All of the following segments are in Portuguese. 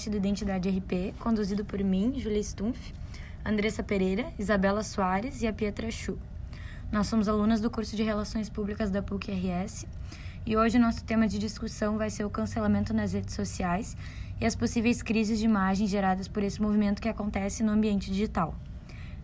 podcast do Identidade RP, conduzido por mim, Julia Stumpf, Andressa Pereira, Isabela Soares e a Pietra Chu. Nós somos alunas do curso de Relações Públicas da PUC-RS e hoje o nosso tema de discussão vai ser o cancelamento nas redes sociais e as possíveis crises de imagem geradas por esse movimento que acontece no ambiente digital.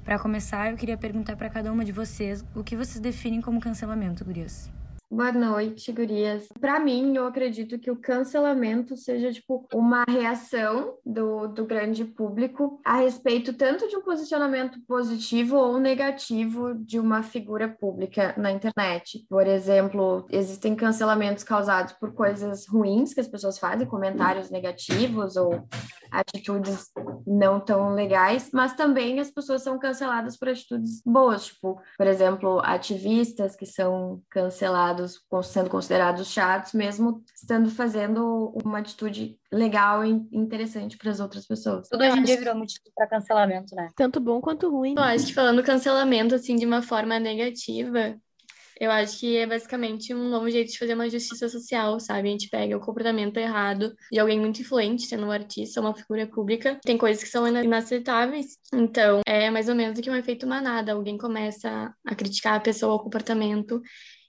Para começar, eu queria perguntar para cada uma de vocês o que vocês definem como cancelamento, gurias. Boa noite, gurias. Para mim, eu acredito que o cancelamento seja tipo uma reação do, do grande público a respeito tanto de um posicionamento positivo ou negativo de uma figura pública na internet. Por exemplo, existem cancelamentos causados por coisas ruins que as pessoas fazem, comentários negativos ou atitudes não tão legais, mas também as pessoas são canceladas por atitudes boas, tipo, por exemplo, ativistas que são cancelados, sendo considerados chatos, mesmo estando fazendo uma atitude legal e interessante para as outras pessoas. Tudo hoje em dia virou motivo para cancelamento, né? Tanto bom quanto ruim. Eu acho que falando cancelamento assim de uma forma negativa, eu acho que é basicamente um novo jeito de fazer uma justiça social, sabe? A gente pega o comportamento errado de alguém muito influente, sendo um artista, uma figura pública. Tem coisas que são inaceitáveis. Então, é mais ou menos do que um efeito manada. Alguém começa a criticar a pessoa, o comportamento,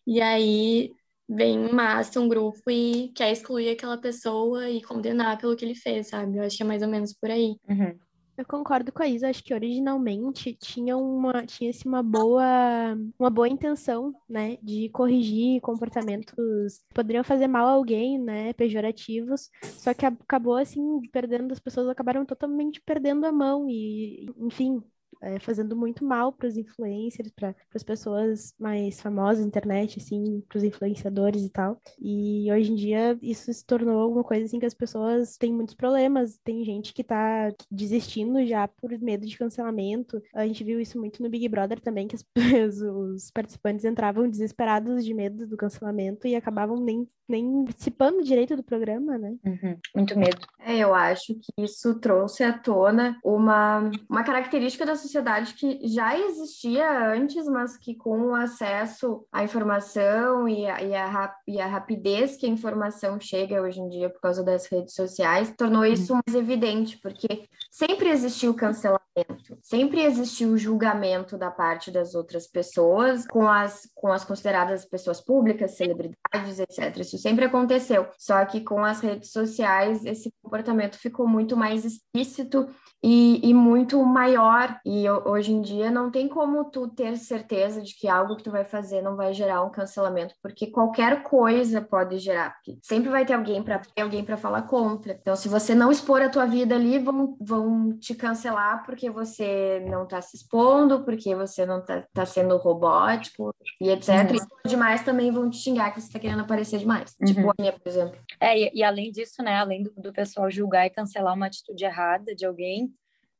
e aí vem massa, um grupo e quer excluir aquela pessoa e condenar pelo que ele fez, sabe? Eu acho que é mais ou menos por aí. Uhum. Eu concordo com a Isa, acho que originalmente tinha uma tinha-se uma boa uma boa intenção, né, de corrigir comportamentos que poderiam fazer mal a alguém, né, pejorativos, só que acabou assim perdendo as pessoas acabaram totalmente perdendo a mão e, enfim, é, fazendo muito mal para os influencers, para as pessoas mais famosas na internet, assim, para os influenciadores e tal. E hoje em dia isso se tornou alguma coisa assim que as pessoas têm muitos problemas. Tem gente que está desistindo já por medo de cancelamento. A gente viu isso muito no Big Brother também, que as, os participantes entravam desesperados de medo do cancelamento e acabavam nem, nem participando direito do programa, né? Uhum. Muito medo. É, eu acho que isso trouxe à tona uma, uma característica da sociedade que já existia antes, mas que com o acesso à informação e a, e a, e a rapidez que a informação chega hoje em dia por causa das redes sociais, tornou uhum. isso mais evidente, porque sempre existiu cancelamento, sempre existiu o julgamento da parte das outras pessoas com as, com as consideradas pessoas públicas, celebridades, etc. Isso sempre aconteceu, só que com as redes sociais esse comportamento ficou muito mais explícito e, e muito maior. E hoje em dia não tem como tu ter certeza de que algo que tu vai fazer não vai gerar um cancelamento, porque qualquer coisa pode gerar, porque sempre vai ter alguém para ter alguém para falar contra. Então, se você não expor a tua vida ali, vão, vão te cancelar porque você não está se expondo, porque você não está tá sendo robótico e etc. Uhum. E demais também vão te xingar que você está querendo aparecer demais. Uhum. Tipo a minha, por exemplo. É, e, e além disso, né, além do, do pessoal julgar e cancelar uma atitude errada de alguém,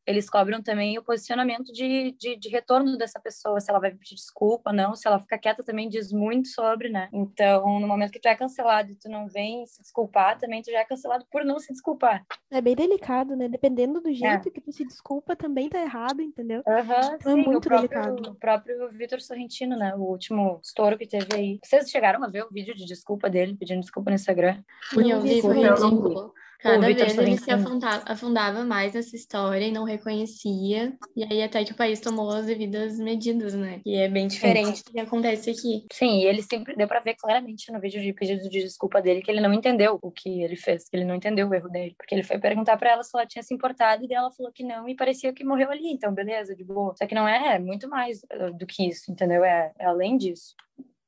eles cobram também o posicionamento de, de, de, retorno dessa pessoa, se ela vai pedir desculpa, não, se ela fica quieta também diz muito sobre, né? Então, no momento que tu é cancelado e tu não vem se desculpar, também tu já é cancelado por não se desculpar. É bem delicado, né? Dependendo do jeito é. que tu se desculpa, também tá errado, entendeu? Uhum, então sim, é muito o próprio, delicado. O próprio Vitor Sorrentino, né? O último estouro que teve aí. Vocês chegaram a ver o vídeo de desculpa dele, pedindo desculpa no Instagram? Sim, eu vi, foi ridículo. Cada vez ele se afundava, afundava, mais nessa história e não reconhecia. E aí até que o país tomou as devidas medidas, né? E é bem diferente do que acontece aqui. Sim, e ele sempre deu para ver claramente no vídeo de pedido de desculpa dele que ele não entendeu o que ele fez, que ele não entendeu o erro dele, porque ele foi perguntar para ela se ela tinha se importado e ela falou que não e parecia que morreu ali, então beleza, de boa. Só que não é, é muito mais eh, do que isso, entendeu? É, é além disso.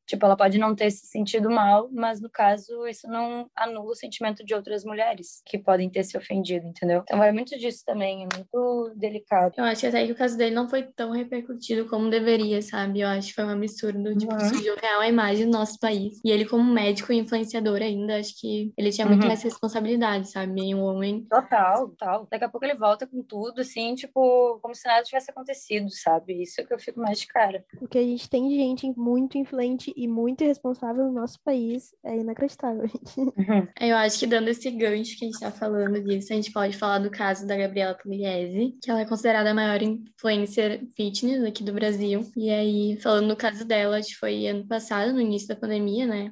Tipo, ela pode não ter se sentido mal, mas no caso isso não anula o sentimento de outras mulheres que podem ter se ofendido, entendeu? Então é muito disso também, é muito delicado. Eu acho até que o caso dele não foi tão repercutido como deveria, sabe? Eu acho que foi um absurdo, tipo, uhum. surgiu real a imagem do nosso país. E ele como médico e influenciador ainda, acho que ele tinha muito uhum. mais responsabilidade, sabe? E um homem... Total, total. Daqui a pouco ele volta com tudo, assim, tipo, como se nada tivesse acontecido, sabe? Isso é que eu fico mais de cara. Porque a gente tem gente muito influente e muito irresponsável no nosso país é inacreditável, gente. Eu acho que dando esse gancho que a gente tá falando disso, a gente pode falar do caso da Gabriela Pugliese, que ela é considerada a maior influencer fitness aqui do Brasil. E aí, falando do caso dela, acho que foi ano passado, no início da pandemia, né?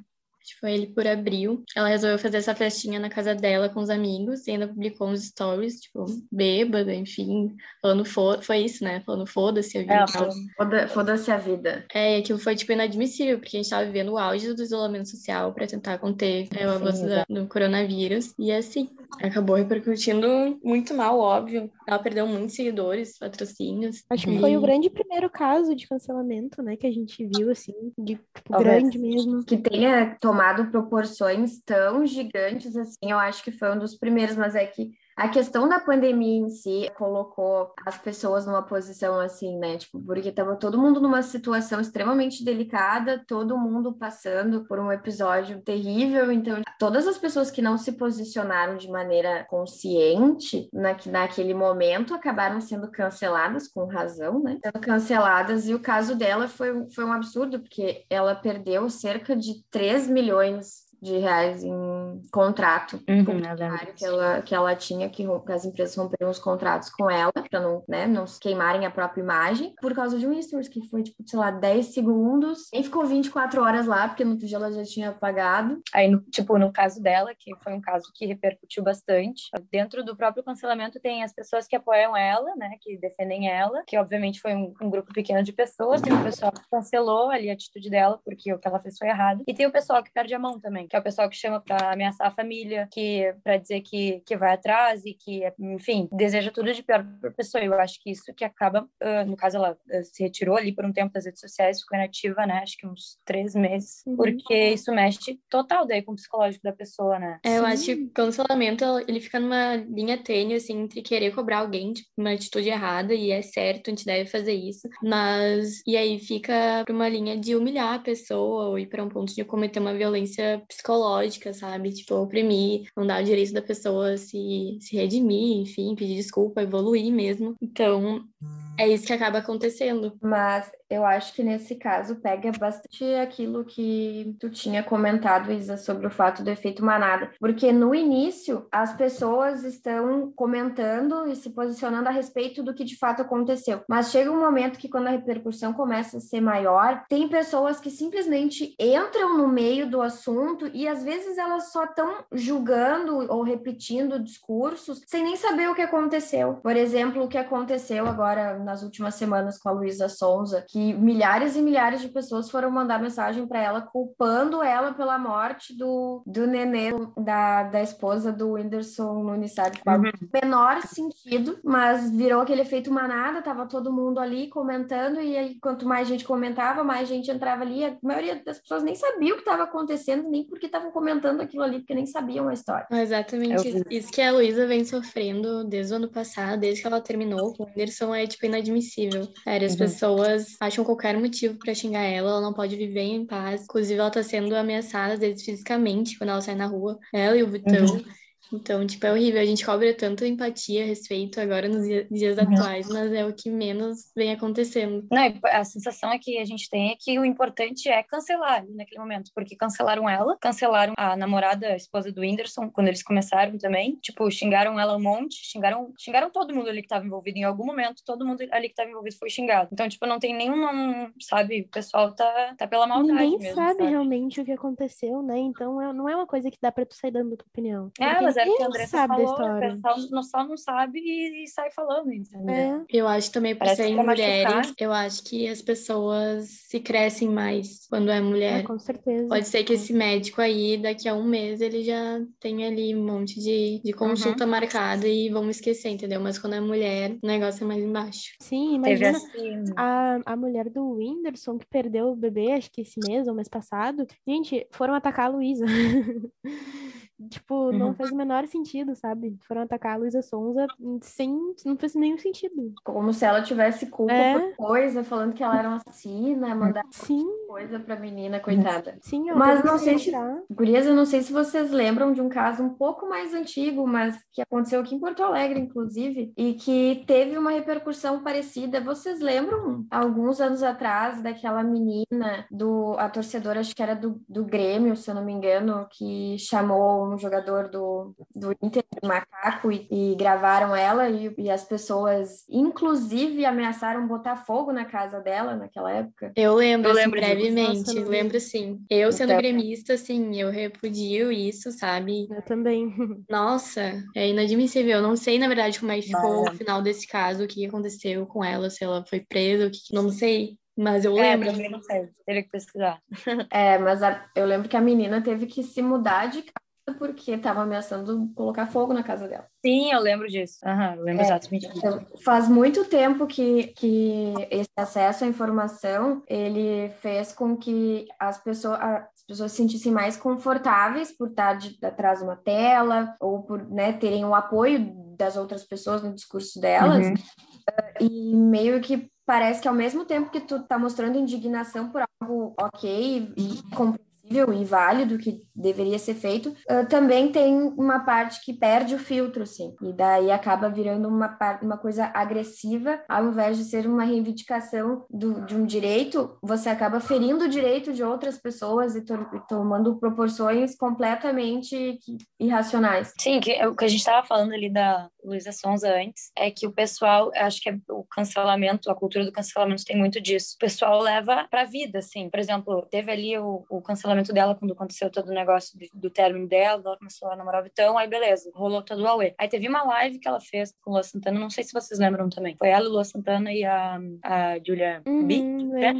Foi ele por abril. Ela resolveu fazer essa festinha na casa dela com os amigos e ainda publicou uns stories, tipo, bêbada, enfim, falando foda foi isso, né? Falando foda-se a vida. É, foda-se a vida. É, aquilo foi, tipo, inadmissível, porque a gente tava vivendo o auge do isolamento social para tentar conter é, o avanço do coronavírus. E assim, acabou repercutindo muito mal, óbvio. Ela perdeu muitos seguidores, patrocínios. Acho que e... foi o grande primeiro caso de cancelamento, né, que a gente viu, assim, de tipo, grande mesmo. Que tenha tomado proporções tão gigantes, assim, eu acho que foi um dos primeiros, mas é que a questão da pandemia em si colocou as pessoas numa posição assim, né? Tipo, porque estava todo mundo numa situação extremamente delicada, todo mundo passando por um episódio terrível. Então, todas as pessoas que não se posicionaram de maneira consciente na, naquele momento acabaram sendo canceladas, com razão, né? Sendo canceladas. E o caso dela foi, foi um absurdo, porque ela perdeu cerca de 3 milhões de reais em contrato uhum, que ela, que ela tinha, que, as empresas romperam os contratos com ela, para não, né, não queimarem a própria imagem, por causa de um stories que foi, tipo, sei lá, 10 segundos, e ficou 24 horas lá, porque no outro dia ela já tinha pagado. Aí, no, tipo, no caso dela, que foi um caso que repercutiu bastante, dentro do próprio cancelamento tem as pessoas que apoiam ela, né, que defendem ela, que obviamente foi um, um grupo pequeno de pessoas, tem o pessoal que cancelou ali a atitude dela, porque o que ela fez foi errado, e tem o pessoal que perde a mão também, que é o pessoal que chama para ameaçar a família, que para dizer que, que vai atrás e que, enfim, deseja tudo de pior para a pessoa. Eu acho que isso que acaba, uh, no caso, ela uh, se retirou ali por um tempo das redes sociais, ficou inativa, né? Acho que uns três meses, uhum. porque isso mexe total daí com o psicológico da pessoa, né? É, eu acho que o cancelamento, ele fica numa linha tênue, assim, entre querer cobrar alguém, tipo, uma atitude errada, e é certo, a gente deve fazer isso, mas, e aí fica pra uma linha de humilhar a pessoa, ou ir para um ponto de cometer uma violência psicológica, sabe? Tipo, oprimir, não dar o direito da pessoa se, se redimir, enfim, pedir desculpa, evoluir mesmo. Então, é isso que acaba acontecendo. Mas eu acho que nesse caso pega bastante aquilo que tu tinha comentado, Isa, sobre o fato do efeito manada. Porque no início as pessoas estão comentando e se posicionando a respeito do que de fato aconteceu. Mas chega um momento que quando a repercussão começa a ser maior, tem pessoas que simplesmente entram no meio do assunto e às vezes elas só estão julgando ou repetindo discursos sem nem saber o que aconteceu. Por exemplo, o que aconteceu agora nas últimas semanas com a Luísa Sonza, que milhares e milhares de pessoas foram mandar mensagem para ela culpando ela pela morte do, do nenê da, da esposa do Whindersson Nunes, sabe? Tipo, uhum. menor sentido, mas virou aquele efeito manada, tava todo mundo ali comentando e aí quanto mais gente comentava, mais gente entrava ali, a maioria das pessoas nem sabia o que estava acontecendo, nem porque estavam comentando aquilo ali, porque nem sabiam a história. Exatamente, isso, isso que a Luísa vem sofrendo desde o ano passado, desde que ela terminou com o Whindersson, é tipo inadmissível. Sério, as uhum. pessoas acham qualquer motivo para xingar ela, ela não pode viver em paz. Inclusive, ela tá sendo ameaçada, às vezes, fisicamente, quando ela sai na rua. Ela e o Vitão. Uhum. Então, tipo, é horrível. A gente cobra tanta empatia, respeito agora nos dias atuais, mas é o que menos vem acontecendo. Não, a sensação é que a gente tem é que o importante é cancelar naquele momento, porque cancelaram ela, cancelaram a namorada, a esposa do Whindersson, quando eles começaram também. Tipo, xingaram ela um monte, xingaram, xingaram todo mundo ali que estava envolvido. Em algum momento, todo mundo ali que estava envolvido foi xingado. Então, tipo, não tem nenhum, sabe, o pessoal tá, tá pela maldade Ninguém mesmo, sabe, sabe, realmente o que aconteceu, né? Então, é, não é uma coisa que dá pra tu sair dando tua opinião. É, mas é porque a Andressa sabe falou, o pessoal não, só não sabe e, e sai falando, entendeu? É. Eu acho também por Parece serem mulheres, eu acho que as pessoas se crescem mais quando é mulher. É, com certeza. Pode ser que esse médico aí, daqui a um mês, ele já tenha ali um monte de, de consulta uhum. marcada e vamos esquecer, entendeu? Mas quando é mulher, o negócio é mais embaixo. Sim, imagina assim... a, a mulher do Whindersson que perdeu o bebê, acho que esse mês ou mês passado. Gente, foram atacar a Luísa. Tipo, não uhum. fez o menor sentido, sabe? Foram atacar a Luísa Sonza sem. Não fez nenhum sentido. Como se ela tivesse culpa é. por coisa, falando que ela era uma assassina, mandar Sim. coisa pra menina, coitada. Sim, Mas não sei se. Gurias, eu não sei se vocês lembram de um caso um pouco mais antigo, mas que aconteceu aqui em Porto Alegre, inclusive, e que teve uma repercussão parecida. Vocês lembram, alguns anos atrás, daquela menina do. A torcedora, acho que era do, do Grêmio, se eu não me engano, que chamou como jogador do, do Inter, do Macaco, e, e gravaram ela, e, e, as pessoas, inclusive, ameaçaram botar fogo na casa dela naquela época. Eu lembro, eu assim, lembro brevemente, Nossa, lembro sim. Eu, sendo então... gremista, assim, eu repudio isso, sabe? Eu também. Nossa, é inadmissível. Eu não sei, na verdade, como é que ficou o final desse caso, o que aconteceu com ela, se ela foi presa, o que... não sei. Mas eu é, lembro. também não sei, teria que pesquisar. é, mas a, eu lembro que a menina teve que se mudar de casa porque estava ameaçando colocar fogo na casa dela. Sim, eu lembro disso. Uhum, eu lembro é, exatamente disso. Então, faz muito tempo que, que esse acesso à informação ele fez com que as pessoas, as pessoas se sentissem mais confortáveis por estar de, atrás de uma tela ou por né, terem o apoio das outras pessoas no discurso delas. Uhum. E meio que parece que ao mesmo tempo que tu tá mostrando indignação por algo ok e compreensível e válido que deveria ser feito, uh, também tem uma parte que perde o filtro, assim, e daí acaba virando uma, uma coisa agressiva, ao invés de ser uma reivindicação do, de um direito, você acaba ferindo o direito de outras pessoas e, to e tomando proporções completamente irracionais. Sim, que, o que a gente estava falando ali da Luísa Sonza antes, é que o pessoal, acho que é o cancelamento, a cultura do cancelamento tem muito disso. O pessoal leva pra vida, assim. Por exemplo, teve ali o, o cancelamento dela quando aconteceu todo o negócio negócio do, do término dela, ela começou a namorar o Vitão, aí beleza, rolou todo o Aue. Aí teve uma live que ela fez com o Lua Santana, não sei se vocês lembram também. Foi ela, o Lua Santana e a, a Julia uhum, B. Né?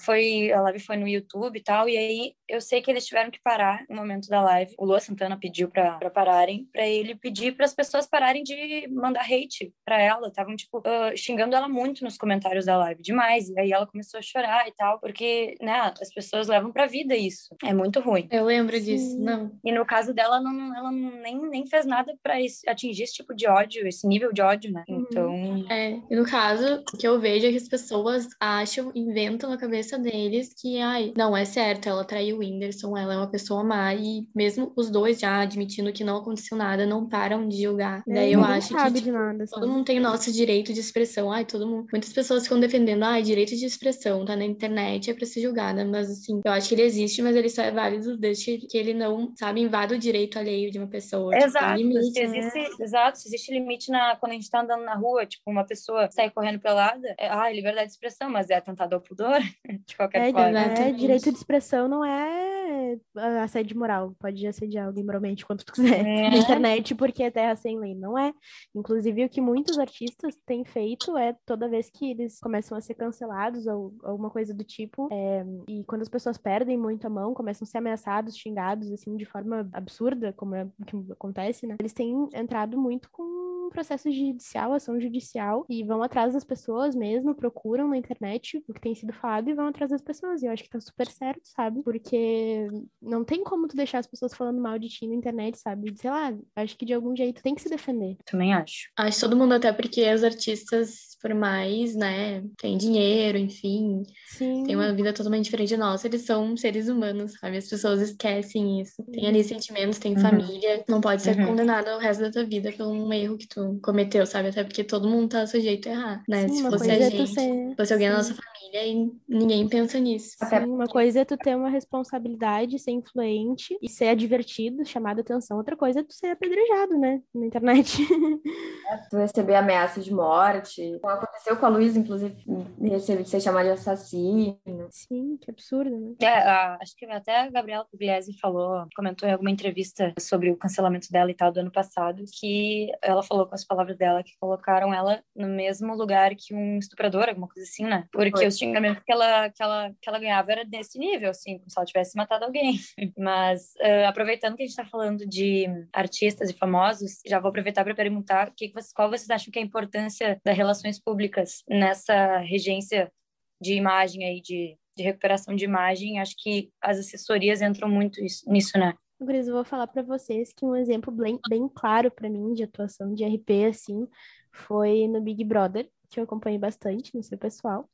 Foi, a live foi no YouTube e tal, e aí eu sei que eles tiveram que parar no momento da live. O Lua Santana pediu pra, pra pararem, pra ele pedir para as pessoas pararem de mandar hate pra ela. Estavam, tipo, uh, xingando ela muito nos comentários da live, demais. E aí ela começou a chorar e tal, porque, né, as pessoas levam pra vida isso. É muito ruim. Eu lembro disso, não. E no caso dela, não, ela nem, nem fez nada para atingir esse tipo de ódio, esse nível de ódio, né? Uhum. Então. É, e no caso, o que eu vejo é que as pessoas acham, inventam na cabeça deles que, ai, não, é certo, ela traiu o Whindersson, ela é uma pessoa má, e mesmo os dois já admitindo que não aconteceu nada, não param de julgar. É, Daí eu acho que tipo, nada, todo mundo tem o nosso direito de expressão. Ai, todo mundo. Muitas pessoas ficam defendendo, ai, direito de expressão, tá na internet, é pra ser julgada. Mas assim, eu acho que ele existe, mas ele só é válido desde que ele não, sabe, invade o direito alheio de uma pessoa. Exato, tipo, limite, se existe, né? exato, se existe limite na, quando a gente tá andando na rua, tipo, uma pessoa sai correndo pelada, é, ah, liberdade de expressão, mas é atentado ao pudor, de qualquer é, forma. É, direito de expressão não é assédio moral, pode assediar alguém moralmente quanto tu quiser é. na internet, porque é terra sem lei, não é? Inclusive, o que muitos artistas têm feito é, toda vez que eles começam a ser cancelados ou alguma coisa do tipo, é, e quando as pessoas perdem muito a mão, começam a ser ameaçados, xingados, assim, de forma absurda, como é que acontece, né? Eles têm entrado muito com processo judicial, ação judicial, e vão atrás das pessoas mesmo, procuram na internet o que tem sido falado e vão atrás das pessoas. E eu acho que tá super certo, sabe? Porque não tem como tu deixar as pessoas falando mal de ti na internet, sabe? Sei lá, acho que de algum jeito tem que se defender. Também acho. Acho todo mundo, até porque os artistas, por mais, né, tem dinheiro, enfim, Sim. tem uma vida totalmente diferente da nossa, eles são seres humanos, sabe? As pessoas esquecem isso. Tem ali sentimentos, tem uhum. família, não pode ser uhum. condenado ao resto da tua vida por um erro que tu cometeu, sabe? Até porque todo mundo tá sujeito a errar, né? Sim, Se fosse a é gente, ser... fosse alguém Sim. da nossa família e ninguém pensa nisso. Sim, uma coisa é tu ter uma responsabilidade, ser influente e ser advertido, chamado atenção. Outra coisa é tu ser apedrejado, né? Na internet. É, tu receber ameaça de morte. Aconteceu com a Luísa, inclusive, receber ser chamada de assassino. Sim, que absurdo, né? É, a, acho que até a Gabriela Pugliese falou, comentou em alguma entrevista sobre o cancelamento dela e tal do ano passado, que ela falou com as palavras dela que colocaram ela no mesmo lugar que um estuprador, alguma coisa assim, né? Porque Foi. os xingamentos que ela, que, ela, que ela ganhava era desse nível, assim, como se ela tivesse matado alguém. Mas, uh, aproveitando que a gente tá falando de artistas e famosos, já vou aproveitar para perguntar que qual vocês acham que é a importância das relações públicas nessa regência de imagem aí, de, de recuperação de imagem. Acho que as assessorias entram muito nisso, né? Gris, eu vou falar para vocês que um exemplo bem, bem claro para mim de atuação de RP, assim, foi no Big Brother, que eu acompanhei bastante no seu pessoal.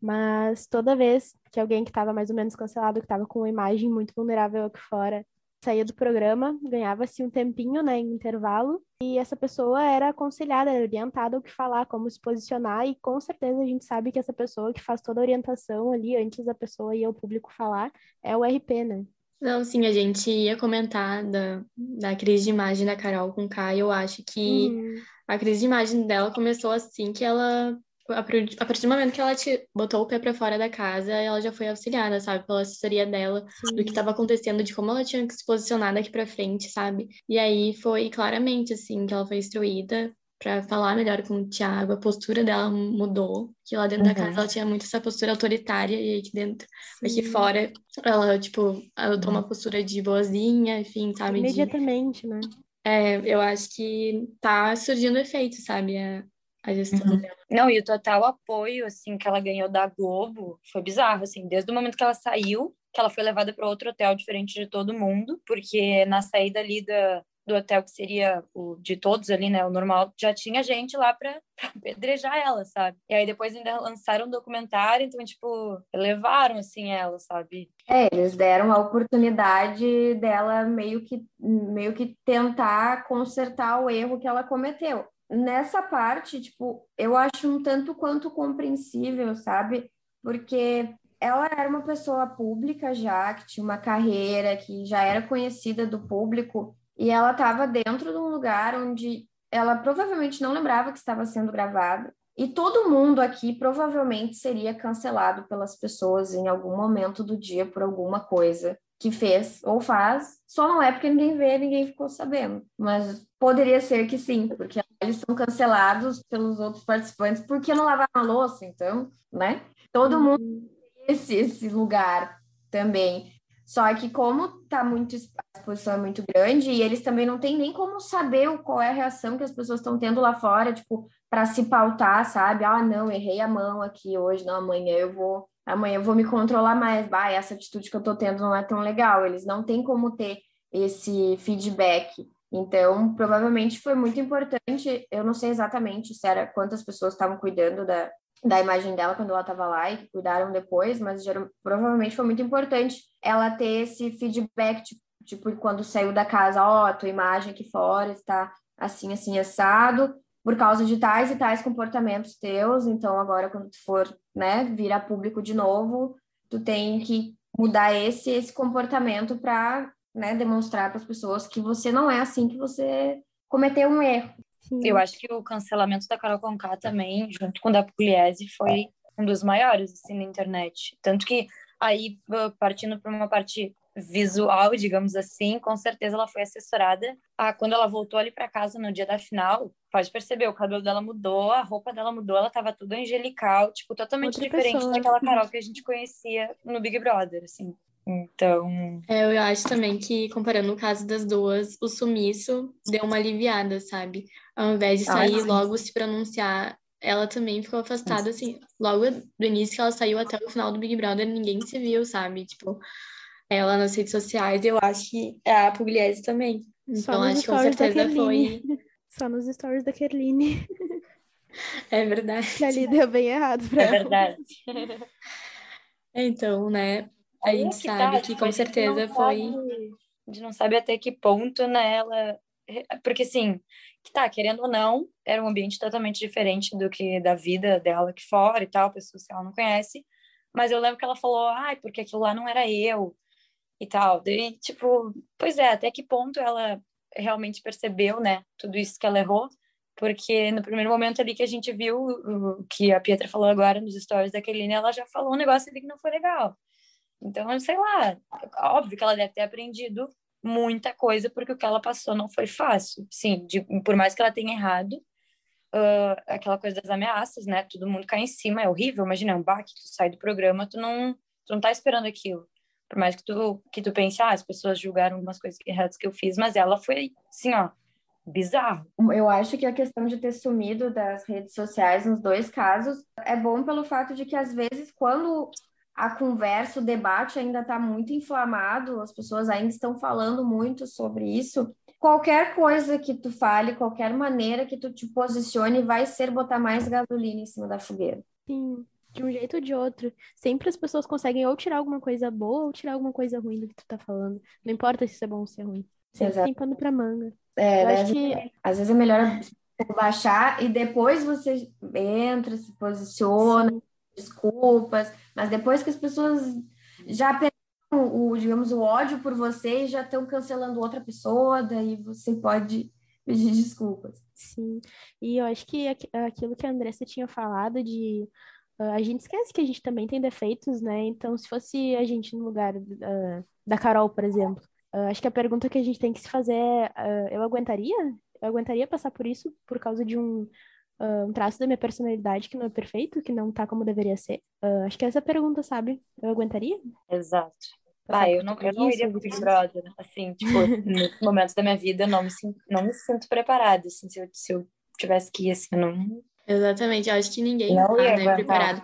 Mas toda vez que alguém que estava mais ou menos cancelado, que estava com uma imagem muito vulnerável aqui fora, saía do programa, ganhava-se um tempinho, né, em intervalo, e essa pessoa era aconselhada, era orientada o que falar, como se posicionar, e com certeza a gente sabe que essa pessoa que faz toda a orientação ali antes da pessoa ir ao público falar é o RP, né? Não, sim, a gente ia comentar da, da crise de imagem da Carol com o Kai. Eu acho que Uhum. a crise de imagem dela começou assim que ela. A par- a partir do momento que ela te botou o pé pra fora da casa, ela já foi auxiliada, sabe, pela assessoria dela, do que Sim. estava acontecendo, de como ela tinha que se posicionar daqui pra frente, sabe? E aí foi claramente assim que ela foi instruída pra falar melhor com o Thiago, a postura dela mudou, que lá dentro da Uhum. casa ela tinha muito essa postura autoritária e aqui dentro, aqui Sim. fora, ela tipo adotou uma postura de boazinha, enfim, sabe, de Imediatamente, né? é, eu acho que tá surgindo efeito, sabe, a, a gestão Uhum. dela. Não, e o total apoio, assim, que ela ganhou da Globo foi bizarro, assim, desde o momento que ela saiu, que ela foi levada para outro hotel diferente de todo mundo, porque na saída ali da, do hotel que seria o de todos ali, né, o normal, já tinha gente lá pra, pra apedrejar ela, sabe? E aí depois ainda lançaram um documentário, então, tipo, levaram, assim, ela, sabe? É, eles deram a oportunidade dela meio que, meio que tentar consertar o erro que ela cometeu. Nessa parte, tipo, eu acho um tanto quanto compreensível, sabe? Porque ela era uma pessoa pública já, que tinha uma carreira, que já era conhecida do público, e ela estava dentro de um lugar onde ela provavelmente não lembrava que estava sendo gravada. E todo mundo aqui provavelmente seria cancelado pelas pessoas em algum momento do dia por alguma coisa que fez ou faz. Só não é porque ninguém vê, ninguém ficou sabendo. Mas poderia ser que sim, porque eles são cancelados pelos outros participantes porque não lavaram a louça, então, né? Todo mundo Uhum. tem esse, esse lugar também. Só que como tá muito a exposição é muito grande e eles também não têm nem como saber qual é a reação que as pessoas estão tendo lá fora, tipo, para se pautar, sabe? Ah, não, errei a mão aqui hoje, não, amanhã eu vou, amanhã eu vou me controlar mais. Bah, essa atitude que eu tô tendo não é tão legal. Eles não têm como ter esse feedback. Então, provavelmente foi muito importante. Eu não sei exatamente se era quantas pessoas estavam cuidando da, da imagem dela quando ela estava lá e cuidaram depois, mas geral- provavelmente foi muito importante ela ter esse feedback, tipo, tipo, quando saiu da casa, ó, tua imagem aqui fora está assim, assim, assado, por causa de tais e tais comportamentos teus, então agora quando tu for, né, virar público de novo, tu tem que mudar esse esse comportamento para, né, demonstrar para as pessoas que você não é assim, que você cometeu um erro. Sim. Eu acho que o cancelamento da Carol Conká também, junto com o da Pugliese, foi um dos maiores, assim, na internet. Tanto que aí, partindo para uma parte visual, digamos assim, com certeza ela foi assessorada. Ah, quando ela voltou ali para casa no dia da final, pode perceber, o cabelo dela mudou, a roupa dela mudou, ela tava tudo angelical, tipo, totalmente Outra diferente pessoa. daquela Carol que a gente conhecia no Big Brother, assim. Então, É, eu acho também que, comparando o caso das duas, o sumiço deu uma aliviada, sabe? Ao invés de Ah, sair sim. logo se pronunciar, ela também ficou afastada, assim. Logo do início que ela saiu até o final do Big Brother, ninguém se viu, sabe? Tipo, ela nas redes sociais, eu acho que é a Pugliese também. Então, acho que com certeza foi. Só nos stories da Kerline. É verdade. Que ali deu bem errado pra é ela. verdade. Então, né? A Aí é gente que tá, sabe que tipo, com a certeza foi. sabe- A gente não sabe até que ponto, né, ela... Porque, assim, que tá, querendo ou não, era um ambiente totalmente diferente do que da vida dela aqui fora e tal, pessoas que ela não conhece. Mas eu lembro que ela falou, ai, porque aquilo lá não era eu e tal. Daí, tipo, pois é, até que ponto ela realmente percebeu, né, tudo isso que ela errou. Porque no primeiro momento ali que a gente viu o que a Pietra falou agora nos stories da Kelly, ela já falou um negócio ali que não foi legal. Então, sei lá, óbvio que ela deve ter aprendido muita coisa, porque o que ela passou não foi fácil. Sim, de- por mais que ela tenha errado, ah, aquela coisa das ameaças, né? Todo mundo cai em cima, é horrível. Imagina, é um baque, tu sai do programa, tu não, tu não tá esperando aquilo. Por mais que tu, que tu pense, ah, as pessoas julgaram algumas coisas erradas que eu fiz, mas ela foi, assim, ó, bizarro. Eu acho que a questão de ter sumido das redes sociais nos dois casos é bom pelo fato de que, às vezes, quando a conversa, o debate ainda está muito inflamado, as pessoas ainda estão falando muito sobre isso. Qualquer coisa que tu fale, qualquer maneira que tu te posicione, vai ser botar mais gasolina em cima da fogueira. Sim, de um jeito ou de outro. Sempre as pessoas conseguem ou tirar alguma coisa boa ou tirar alguma coisa ruim do que tu tá falando. Não importa se isso é bom ou se é ruim. Sempre Exato. tem pano pra manga. É, né? acho que Às vezes é melhor baixar e depois você entra, se posiciona, sim, desculpas, mas depois que as pessoas já pensaram o, digamos, o ódio por você e já estão cancelando outra pessoa, daí você pode pedir desculpas. Sim, e eu acho que aquilo que a Andressa tinha falado de uh, a gente esquece que a gente também tem defeitos, né? Então, se fosse a gente no lugar uh, da Carol, por exemplo, uh, acho que a pergunta que a gente tem que se fazer é: eu aguentaria? Eu aguentaria passar por isso por causa de um, um traço da minha personalidade que não é perfeito, que não tá como deveria ser? acho que é essa pergunta, sabe? Eu aguentaria? Exato. Ah, eu não, eu não iria pro Big Brother, assim, tipo, nesse momento da minha vida, eu não me sinto, não me sinto preparada, assim, se eu, se eu tivesse que ir, assim, eu não... Exatamente, eu acho que ninguém não tá, né, preparado.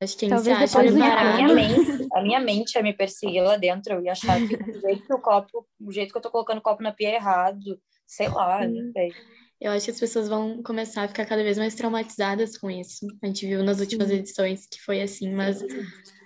Acho que Talvez se acha preparado... A minha, mente, a minha mente ia me perseguir lá dentro, eu ia achar que o jeito que o copo, o jeito que eu tô colocando o copo na pia é errado, sei lá, não sei. Eu acho que as pessoas vão começar a ficar cada vez mais traumatizadas com isso. A gente viu nas últimas edições que foi assim, mas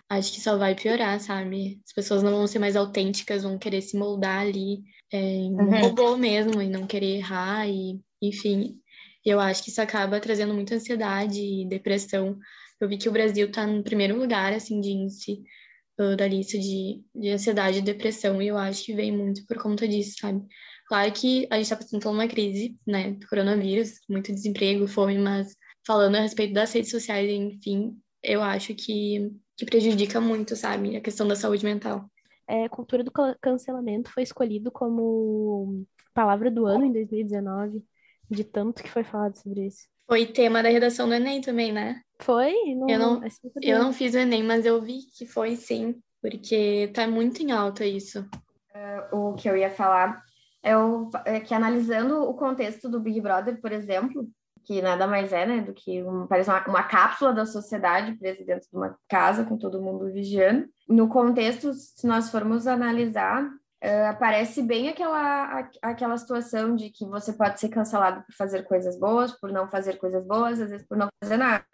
acho que só vai piorar, sabe? As pessoas não vão ser mais autênticas, vão querer se moldar ali é, em um uhum. robô mesmo e não querer errar e, enfim. Eu acho que isso acaba trazendo muita ansiedade e depressão. Eu vi que o Brasil está no primeiro lugar, assim, de índice uh, da lista de, de ansiedade e depressão, e eu acho que vem muito por conta disso, sabe? Claro que a gente está passando por uma crise, né, do coronavírus, muito desemprego, fome, mas falando a respeito das redes sociais, enfim, eu acho que que prejudica muito, sabe, a questão da saúde mental. É, cultura do cancelamento foi escolhido como palavra do ano em 2019, de tanto que foi falado sobre isso. Foi tema da redação do Enem também, né? Foi? Não, eu não, eu não fiz o Enem, mas eu vi que foi sim, porque tá muito em alta isso. Uh, o que eu ia falar é, o, é que analisando o contexto do Big Brother, por exemplo, que nada mais é, né, do que um, parece uma, uma, cápsula da sociedade presa dentro de uma casa com todo mundo vigiando. No contexto, se nós formos analisar, uh, aparece bem aquela, a, aquela situação de que você pode ser cancelado por fazer coisas boas, por não fazer coisas boas, às vezes por não fazer nada.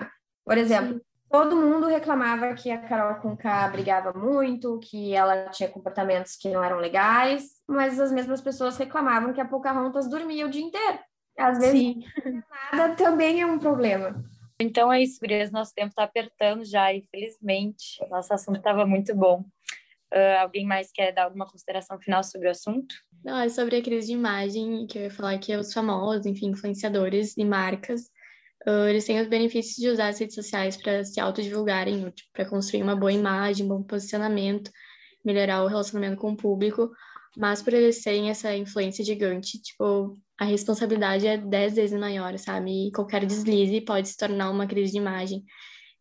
Por exemplo, Sim. Todo mundo reclamava que a Carol Conká brigava muito, que ela tinha comportamentos que não eram legais, mas as mesmas pessoas reclamavam que a Pocahontas dormia o dia inteiro. Às vezes, Sim. nada também é um problema. Então é isso, Gurias. Nosso tempo está apertando já, infelizmente. Nosso assunto estava muito bom. Uh, alguém mais quer dar alguma consideração final sobre o assunto? Não, é sobre a crise de imagem, que eu ia falar que os famosos, enfim, influenciadores e marcas, uh, eles têm os benefícios de usar as redes sociais para se autodivulgarem, tipo, para construir uma boa imagem, bom posicionamento, melhorar o relacionamento com o público, mas por eles serem essa influência gigante, tipo, a responsabilidade é dez vezes maior, sabe? E qualquer deslize pode se tornar uma crise de imagem.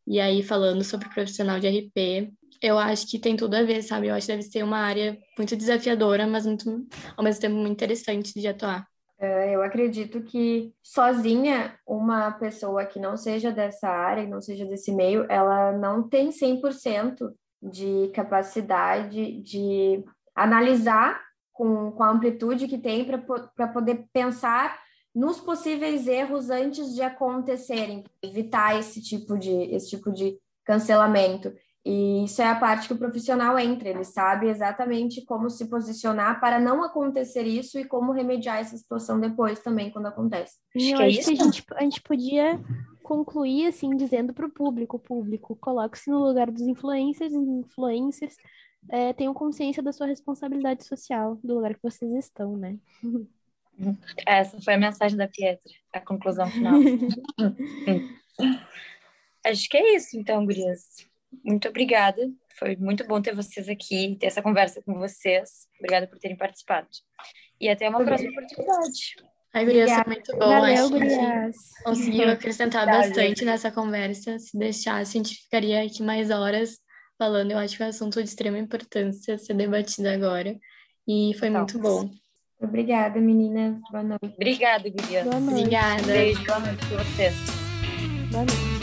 E aí, falando sobre profissional de RP, eu acho que tem tudo a ver, sabe? Eu acho que deve ser uma área muito desafiadora, mas muito, ao mesmo tempo muito interessante de atuar. É, eu acredito que sozinha, uma pessoa que não seja dessa área, não seja desse meio, ela não tem 100% de capacidade de analisar com, com a amplitude que tem para poder pensar nos possíveis erros antes de acontecerem, evitar esse tipo de, esse tipo de cancelamento. E isso é a parte que o profissional entra, ele sabe exatamente como se posicionar para não acontecer isso e como remediar essa situação depois também, quando acontece. Acho eu que é acho isso. que a gente, a gente podia concluir assim, dizendo para o público, público, coloque-se no lugar dos influencers, influencers, é, tenham consciência da sua responsabilidade social, do lugar que vocês estão, né? Essa foi a mensagem da Pietra, a conclusão final. Acho que é isso, então, gurias. Muito obrigada. Foi muito bom ter vocês aqui, ter essa conversa com vocês. Obrigada por terem participado. E até uma próxima oportunidade. Ai, gurias, foi muito bom. Valeu, gurias. Conseguiu acrescentar bastante nessa conversa. Se deixasse, a gente ficaria aqui mais horas falando. Eu acho que é um assunto de extrema importância ser debatido agora. E foi então, muito bom. Obrigada, meninas. Boa noite. Obrigada, Guilherme. Obrigada. Beijo, boa noite pra vocês. Boa noite.